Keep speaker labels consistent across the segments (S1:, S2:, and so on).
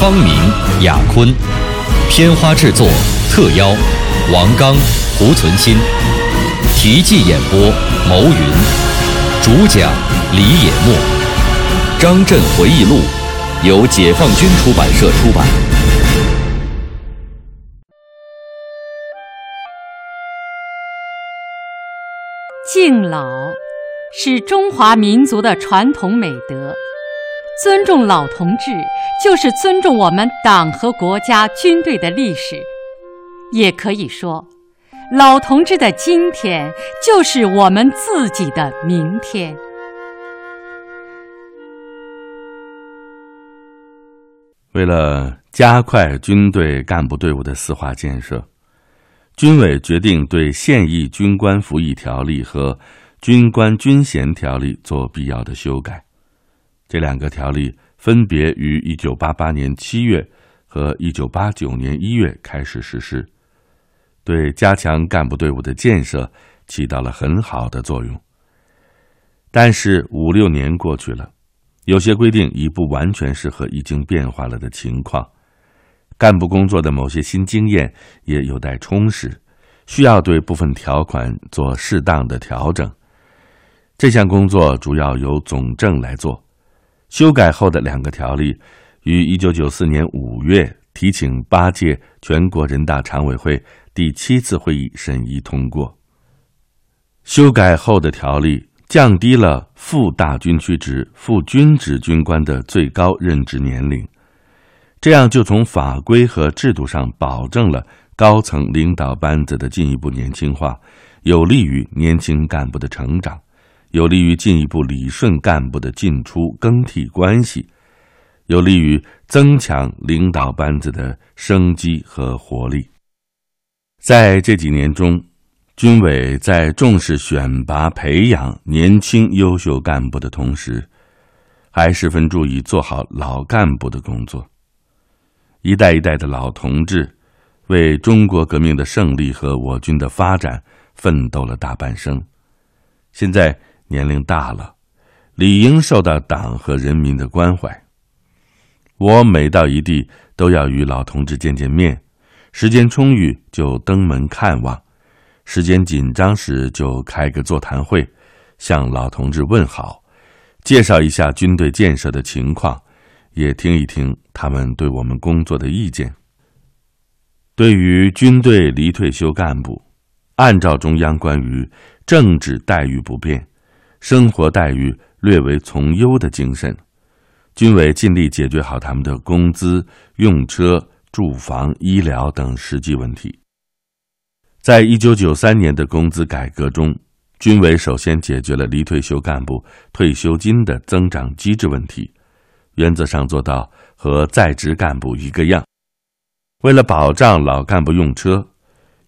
S1: 方明、雅坤，片花制作特邀王刚、胡存新，题记演播牟云，主讲李野墨，《张震回忆录》由解放军出版社出版。
S2: 敬老是中华民族的传统美德，尊重老同志就是尊重我们党和国家军队的历史。也可以说，老同志的今天就是我们自己的明天。
S3: 为了加快军队干部队伍的四化建设，军委决定对现役军官服役条例和军官军衔条例做必要的修改。这两个条例分别于一九八八年七月和一九八九年一月开始实施，对加强干部队伍的建设起到了很好的作用。但是五六年过去了。有些规定已不完全适合已经变化了的情况，干部工作的某些新经验也有待充实，需要对部分条款做适当的调整。这项工作主要由总政来做。修改后的两个条例于一九九四年五月提请八届全国人大常委会第七次会议审议通过。修改后的条例。降低了副大军区职、副军职军官的最高任职年龄，这样就从法规和制度上保证了高层领导班子的进一步年轻化，有利于年轻干部的成长，有利于进一步理顺干部的进出更替关系，有利于增强领导班子的生机和活力。在这几年中。军委在重视选拔培养年轻优秀干部的同时，还十分注意做好老干部的工作。一代一代的老同志，为中国革命的胜利和我军的发展奋斗了大半生，现在年龄大了，理应受到党和人民的关怀。我每到一地，都要与老同志见见面，时间充裕就登门看望。时间紧张时，就开个座谈会，向老同志问好，介绍一下军队建设的情况，也听一听他们对我们工作的意见。对于军队离退休干部，按照中央关于政治待遇不变、生活待遇略为从优的精神，军委尽力解决好他们的工资、用车、住房、医疗等实际问题。在一九九三年的工资改革中，军委首先解决了离退休干部退休金的增长机制问题，原则上做到和在职干部一个样。为了保障老干部用车，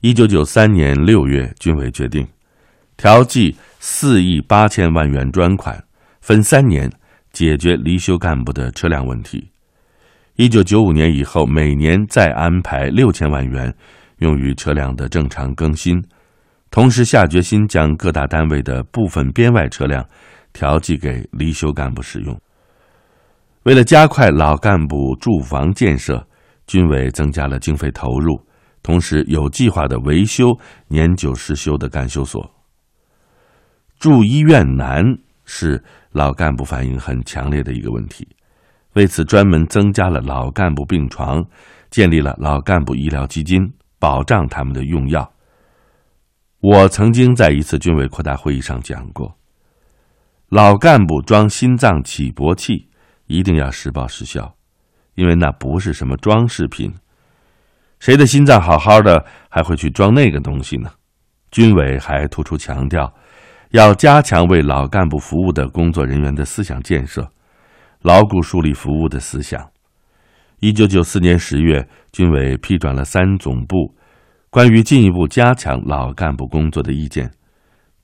S3: 一九九三年六月，军委决定调剂四亿八千万元专款，分三年解决离休干部的车辆问题。一九九五年以后，每年再安排六千万元。用于车辆的正常更新，同时下决心将各大单位的部分编外车辆调剂给离休干部使用。为了加快老干部住房建设，军委增加了经费投入，同时有计划的维修年久失修的干休所。住医院难是老干部反映很强烈的一个问题，为此专门增加了老干部病床，建立了老干部医疗基金。保障他们的用药。我曾经在一次军委扩大会议上讲过，老干部装心脏起搏器一定要实报实销，因为那不是什么装饰品。谁的心脏好好的，还会去装那个东西呢？军委还突出强调，要加强为老干部服务的工作人员的思想建设，牢固树立服务的思想。一九九四年十月，军委批转了三总部关于进一步加强老干部工作的意见，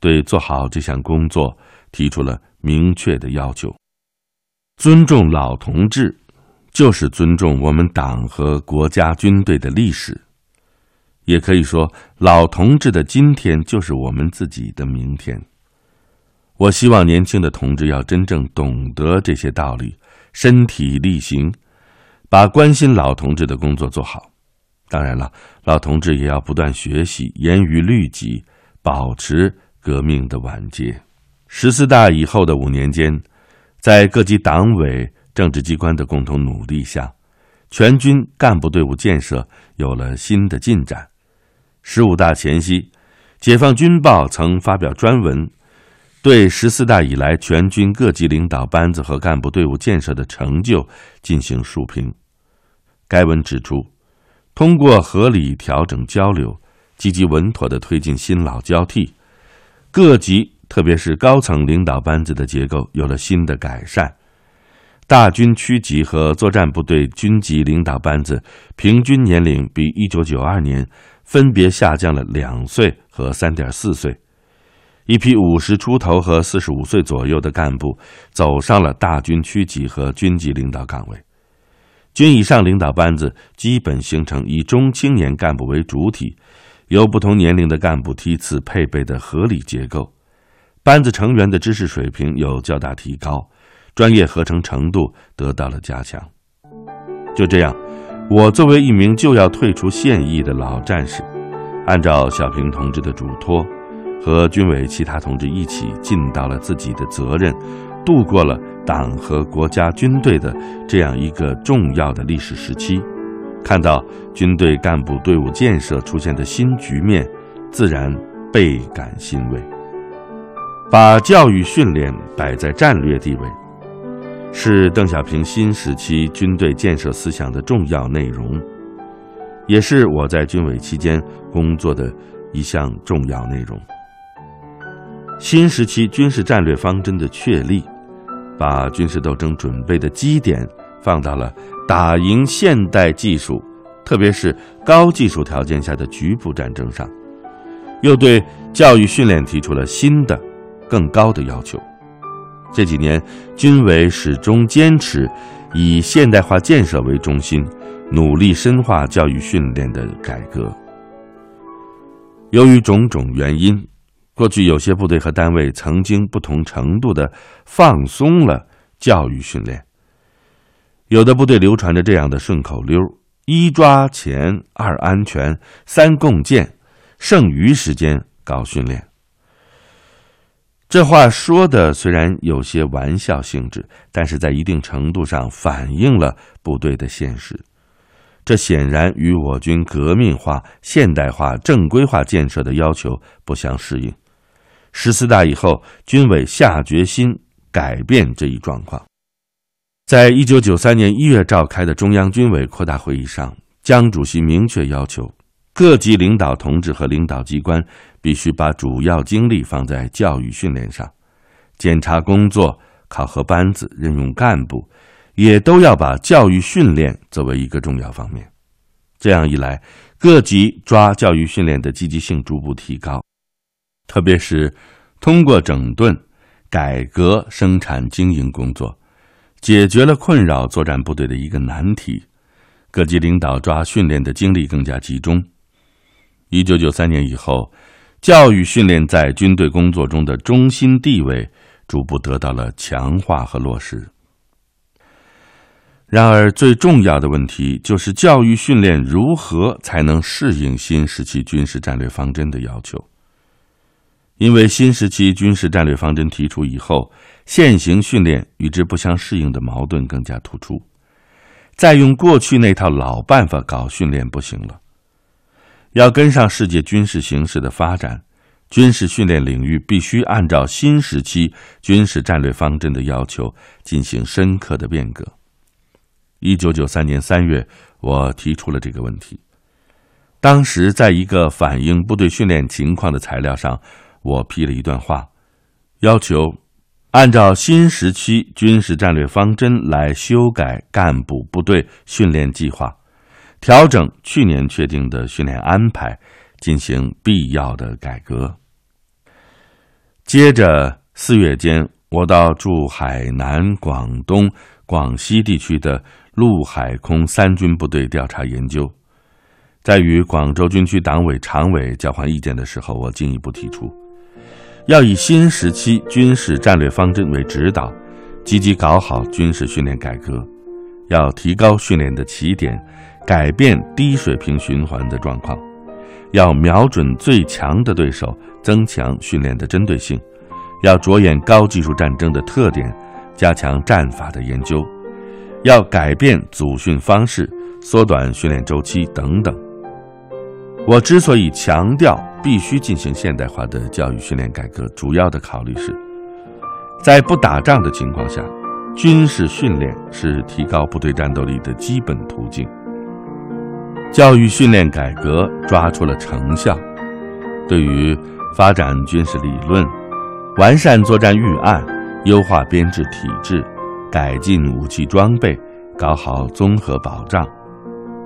S3: 对做好这项工作提出了明确的要求。尊重老同志，就是尊重我们党和国家军队的历史。也可以说，老同志的今天就是我们自己的明天。我希望年轻的同志要真正懂得这些道理，身体力行，把关心老同志的工作做好。当然了，老同志也要不断学习，严于律己，保持革命的晚节。十四大以后的五年间，在各级党委、政治机关的共同努力下，全军干部队伍建设有了新的进展。十五大前夕，《解放军报》曾发表专文。对十四大以来全军各级领导班子和干部队伍建设的成就进行述评。该文指出，通过合理调整交流，积极稳妥地推进新老交替，各级特别是高层领导班子的结构有了新的改善。大军区级和作战部队军级领导班子平均年龄比一九九二年分别下降了两岁和三点四岁。一批五十出头和四十五岁左右的干部走上了大军区级和军级领导岗位，军以上领导班子基本形成以中青年干部为主体，由不同年龄的干部梯次配备的合理结构，班子成员的知识水平有较大提高，专业合成程度得到了加强。就这样，我作为一名就要退出现役的老战士，按照小平同志的嘱托。和军委其他同志一起尽到了自己的责任，度过了党和国家军队的这样一个重要的历史时期，看到军队干部队伍建设出现的新局面，自然倍感欣慰。把教育训练摆在战略地位，是邓小平新时期军队建设思想的重要内容，也是我在军委期间工作的一项重要内容。新时期军事战略方针的确立，把军事斗争准备的基点放到了打赢现代技术，特别是高技术条件下的局部战争上，又对教育训练提出了新的、更高的要求。这几年，军委始终坚持以现代化建设为中心，努力深化教育训练的改革。由于种种原因。过去有些部队和单位曾经不同程度的放松了教育训练，有的部队流传着这样的顺口溜：一抓钱，二安全，三共建，剩余时间搞训练。这话说的虽然有些玩笑性质，但是在一定程度上反映了部队的现实。这显然与我军革命化、现代化、正规化建设的要求不相适应。十四大以后，军委下决心改变这一状况。在一九九三年一月召开的中央军委扩大会议上，江主席明确要求，各级领导同志和领导机关必须把主要精力放在教育训练上，检查工作、考核班子、任用干部，也都要把教育训练作为一个重要方面。这样一来，各级抓教育训练的积极性逐步提高。特别是通过整顿、改革生产经营工作，解决了困扰作战部队的一个难题。各级领导抓训练的精力更加集中。一九九三年以后，教育训练在军队工作中的中心地位逐步得到了强化和落实。然而，最重要的问题就是教育训练如何才能适应新时期军事战略方针的要求。因为新时期军事战略方针提出以后，现行训练与之不相适应的矛盾更加突出。再用过去那套老办法搞训练不行了，要跟上世界军事形势的发展，军事训练领域必须按照新时期军事战略方针的要求进行深刻的变革。一九九三年三月，我提出了这个问题。当时，在一个反映部队训练情况的材料上。我批了一段话，要求按照新时期军事战略方针来修改干部部队训练计划，调整去年确定的训练安排，进行必要的改革。接着，四月间，我到驻海南、广东、广西地区的陆海空三军部队调查研究。在与广州军区党委常委交换意见的时候，我进一步提出。要以新时期军事战略方针为指导，积极搞好军事训练改革，要提高训练的起点，改变低水平循环的状况，要瞄准最强的对手，增强训练的针对性，要着眼高技术战争的特点，加强战法的研究，要改变组训方式，缩短训练周期等等。我之所以强调必须进行现代化的教育训练改革，主要的考虑是，在不打仗的情况下，军事训练是提高部队战斗力的基本途径。教育训练改革抓出了成效，对于发展军事理论、完善作战预案、优化编制体制、改进武器装备、搞好综合保障。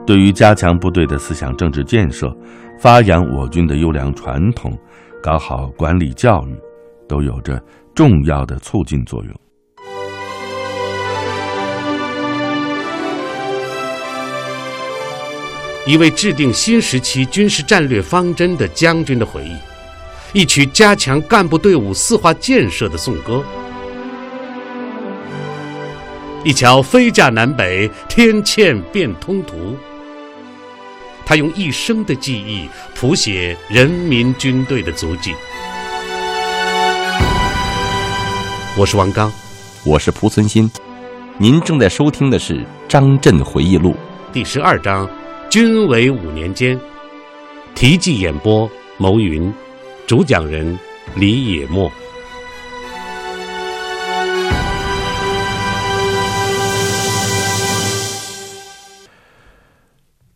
S3: 对于加强部队的思想政治建设，发扬我军的优良传统，搞好管理教育，都有着重要的促进作用。
S4: 一位制定新时期军事战略方针的将军的回忆，一曲加强干部队伍四化建设的颂歌，一桥飞架南北，天堑变通途。他用一生的记忆谱写人民军队的足迹。我是王刚，
S5: 我是蒲存昕，您正在收听的是《张震回忆录》
S4: 第十二章《军委五年间》，题记演播：牟云，主讲人李野墨。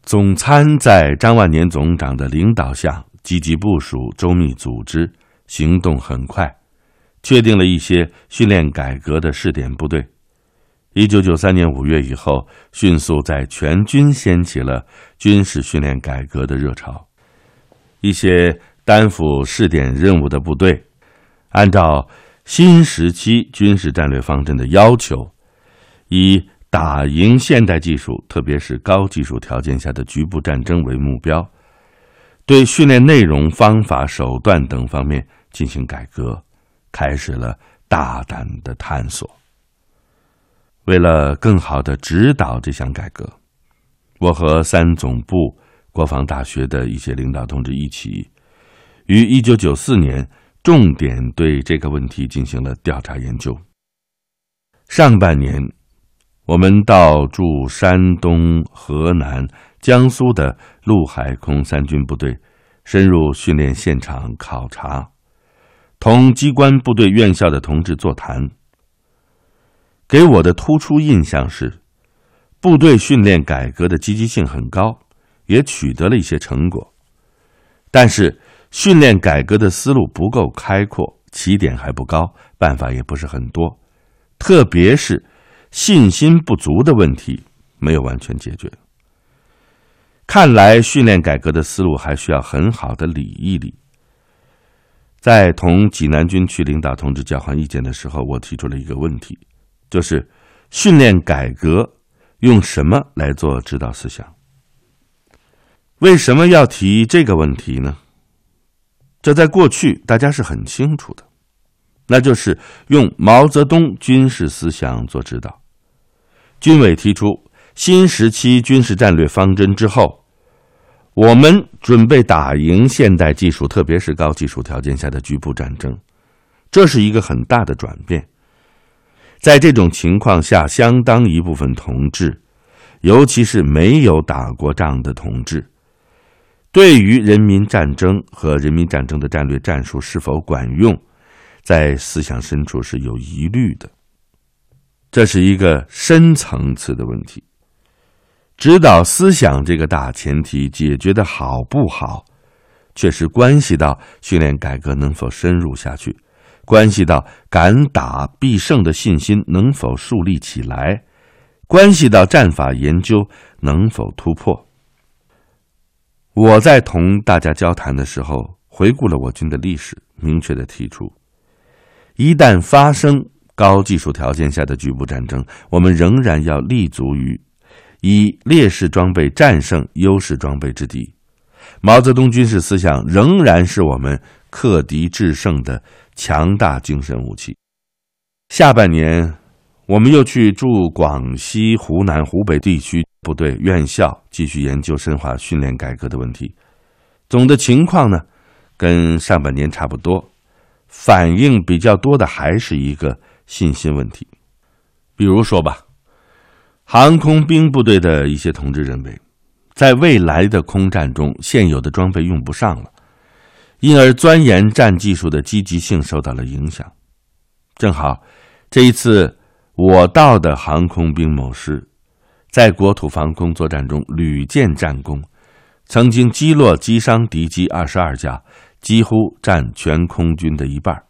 S3: 总参在张万年总长的领导下，积极部署、周密组织，行动很快，确定了一些训练改革的试点部队。一九九三年五月以后，迅速在全军掀起了军事训练改革的热潮。一些担负试点任务的部队，按照新时期军事战略方针的要求，以。打赢现代技术，特别是高技术条件下的局部战争为目标，对训练内容、方法、手段等方面进行改革，开始了大胆的探索。为了更好的指导这项改革，我和三总部、国防大学的一些领导同志一起，于一九九四年重点对这个问题进行了调查研究。上半年。我们到驻山东、河南、江苏的陆海空三军部队，深入训练现场考察，同机关、部队、院校的同志座谈。给我的突出印象是，部队训练改革的积极性很高，也取得了一些成果。但是，训练改革的思路不够开阔，起点还不高，办法也不是很多，特别是。信心不足的问题没有完全解决，看来训练改革的思路还需要很好的理一理。在同济南军区领导同志交换意见的时候，我提出了一个问题，就是训练改革用什么来做指导思想？为什么要提这个问题呢？这在过去大家是很清楚的，那就是用毛泽东军事思想做指导。军委提出新时期军事战略方针之后，我们准备打赢现代技术，特别是高技术条件下的局部战争，这是一个很大的转变。在这种情况下，相当一部分同志，尤其是没有打过仗的同志，对于人民战争和人民战争的战略战术是否管用，在思想深处是有疑虑的。这是一个深层次的问题，指导思想这个大前提解决的好不好，确实关系到训练改革能否深入下去，关系到敢打必胜的信心能否树立起来，关系到战法研究能否突破。我在同大家交谈的时候，回顾了我军的历史，明确的提出：一旦发生高技术条件下的局部战争，我们仍然要立足于以劣势装备战胜优势装备之敌。毛泽东军事思想仍然是我们克敌制胜的。强大精神武器。下半年，我们又去驻广西、湖南、湖北地区部队院校，继续研究深化训练改革的问题。总的情况呢，跟上半年差不多。反应比较多的还是一个信心问题。比如说吧，航空兵部队的一些同志认为，在未来的空战中，现有的装备用不上了。因而，钻研战技术的积极性受到了影响。正好，这一次我到的航空兵某师，在国土防空作战中屡建战功，曾经击落击伤敌机二十二架，几乎占全空军的一半。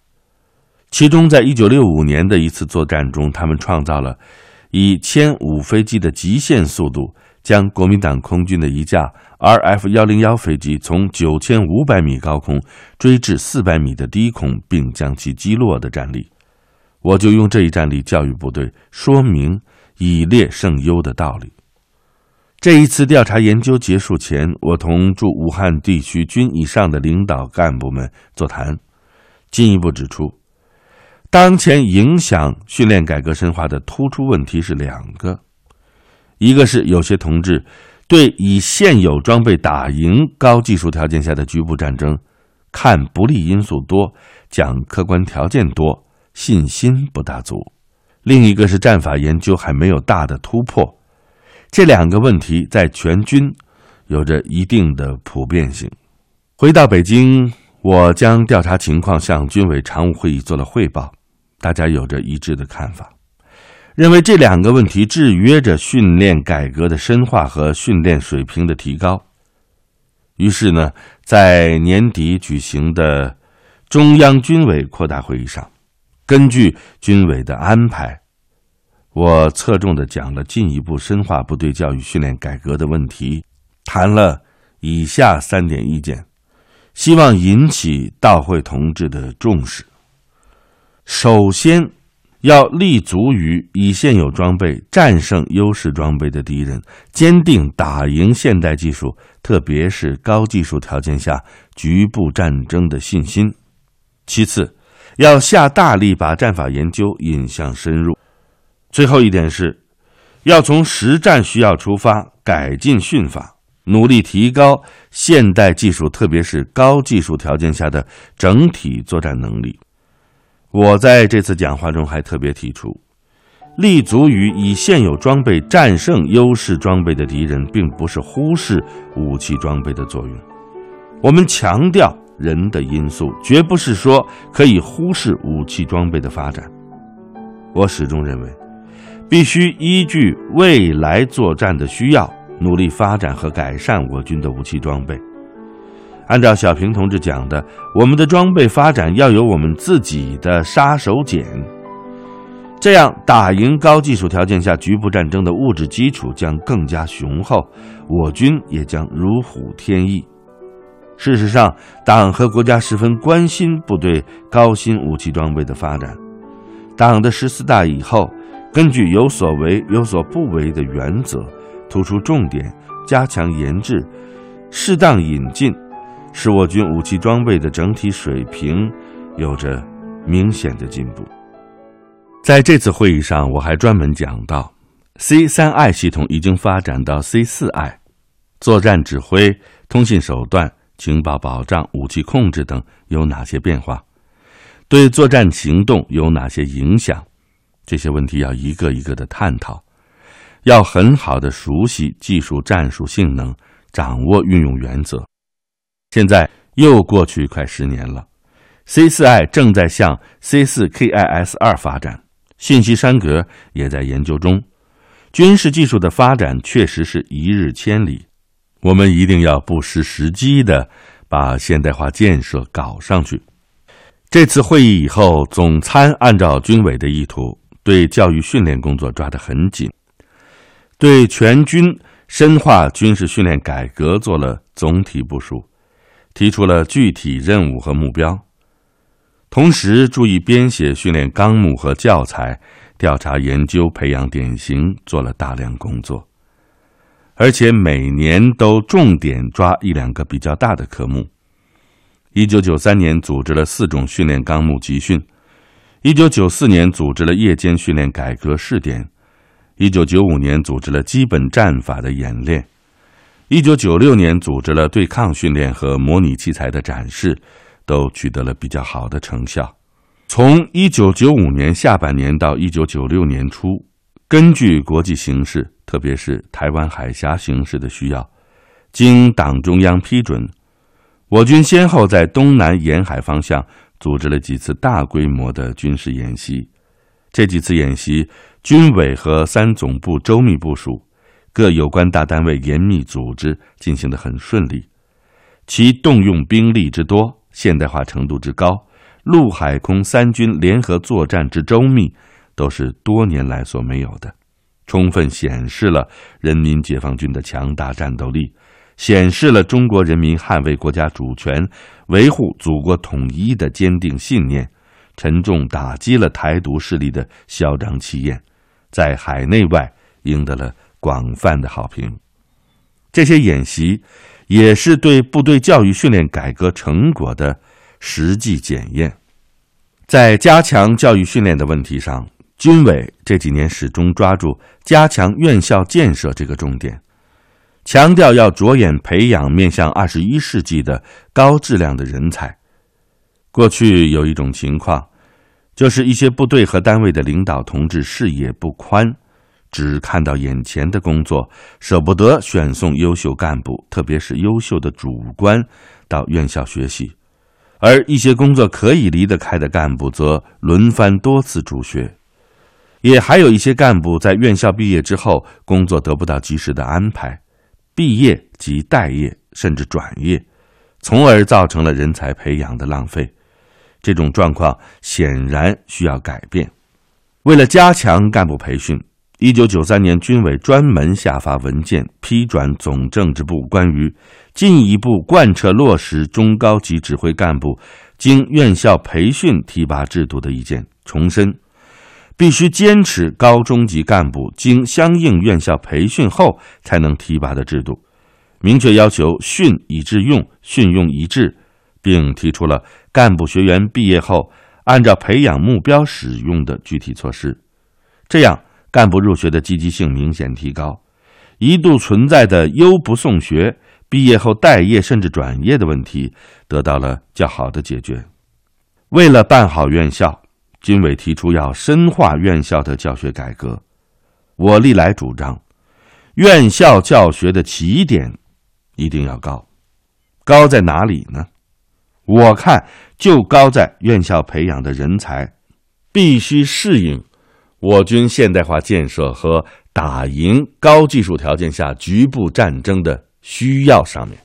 S3: 其中，在一九六五年的一次作战中，他们创造了以歼五飞机的极限速度。将国民党空军的一架 RF 幺零幺飞机从九千五百米高空追至四百米的低空，并将其击落的战例，我就用这一战例教育部队，说明以劣胜优的道理。这一次调查研究结束前，我同驻武汉地区军以上的领导干部们座谈，进一步指出，当前影响训练改革深化的突出问题是两个。一个是有些同志对以现有装备打赢高技术条件下的局部战争，看不利因素多，讲客观条件多，信心不大足；另一个是战法研究还没有大的突破。这两个问题在全军有着一定的普遍性。回到北京，我将调查情况向军委常务会议做了汇报，大家有着一致的看法。认为这两个问题制约着训练改革的深化和训练水平的提高。于是呢，在年底举行的中央军委扩大会议上，根据军委的安排，我侧重的讲了进一步深化部队教育训练改革的问题，谈了以下三点意见，希望引起到会同志的重视。首先。要立足于以现有装备战胜优势装备的敌人，坚定打赢现代技术，特别是高技术条件下局部战争的信心。其次，要下大力把战法研究引向深入。最后一点是，要从实战需要出发，改进训法，努力提高现代技术，特别是高技术条件下的整体作战能力。我在这次讲话中还特别提出，立足于以现有装备战胜优势装备的敌人，并不是忽视武器装备的作用。我们强调人的因素，绝不是说可以忽视武器装备的发展。我始终认为，必须依据未来作战的需要，努力发展和改善我军的武器装备。按照小平同志讲的，我们的装备发展要有我们自己的杀手锏，这样打赢高技术条件下局部战争的物质基础将更加雄厚，我军也将如虎添翼。事实上，党和国家十分关心部队高新武器装备的发展。党的十四大以后，根据有所为有所不为的原则，突出重点，加强研制，适当引进。使我军武器装备的整体水平有着明显的进步。在这次会议上，我还专门讲到，C 三 I 系统已经发展到 C 四 I，作战指挥、通信手段、情报保障、武器控制等有哪些变化，对作战行动有哪些影响？这些问题要一个一个的探讨，要很好的熟悉技术战术性能，掌握运用原则。现在又过去快十年了，C 四 I 正在向 C 四 KIS 二发展，信息山格也在研究中。军事技术的发展确实是一日千里，我们一定要不失时机的把现代化建设搞上去。这次会议以后，总参按照军委的意图，对教育训练工作抓得很紧，对全军深化军事训练改革做了总体部署，提出了具体任务和目标。同时，注意编写训练纲目和教材，调查研究、培养典型，做了大量工作。而且每年都重点抓一两个比较大的科目。一九九三年组织了四种训练纲目集训，一九九四年组织了夜间训练改革试点，一九九五年组织了基本战法的演练，一九九六年组织了对抗训练和模拟器材的展示。都取得了比较好的成效。从一九九五年下半年到一九九六年初，根据国际形势，特别是台湾海峡形势的需要，经党中央批准，我军先后在东南沿海方向组织了几次大规模的军事演习。这几次演习，军委和三总部周密部署，各有关大单位严密组织，进行的很顺利。其动用兵力之多。现代化程度之高，陆海空三军联合作战之周密，都是多年来所没有的，充分显示了人民解放军的强大战斗力，显示了中国人民捍卫国家主权、维护祖国统一的坚定信念，沉重打击了台独势力的嚣张气焰，在海内外赢得了广泛的好评。这些演习。也是对部队教育训练改革成果的实际检验。在加强教育训练的问题上，军委这几年始终抓住加强院校建设这个重点，强调要着眼培养面向二十一世纪的高质量的人才。过去有一种情况，就是一些部队和单位的领导同志视野不宽。只看到眼前的工作，舍不得选送优秀干部，特别是优秀的主官到院校学习；而一些工作可以离得开的干部，则轮番多次助学。也还有一些干部在院校毕业之后，工作得不到及时的安排，毕业即待业，甚至转业，从而造成了人才培养的浪费。这种状况显然需要改变。为了加强干部培训。一九九三年，军委专门下发文件，批转总政治部关于进一步贯彻落实中高级指挥干部经院校培训提拔制度的意见，重申必须坚持高中级干部经相应院校培训后才能提拔的制度，明确要求训以致用，训用一致，并提出了干部学员毕业后按照培养目标使用的具体措施，这样。干部入学的积极性明显提高，一度存在的优不送学、毕业后待业甚至转业的问题得到了较好的解决。为了办好院校，军委提出要深化院校的教学改革。我历来主张，院校教学的起点一定要高，高在哪里呢？我看就高在院校培养的人才必须适应。我军现代化建设和打赢高技术条件下局部战争的需要上面。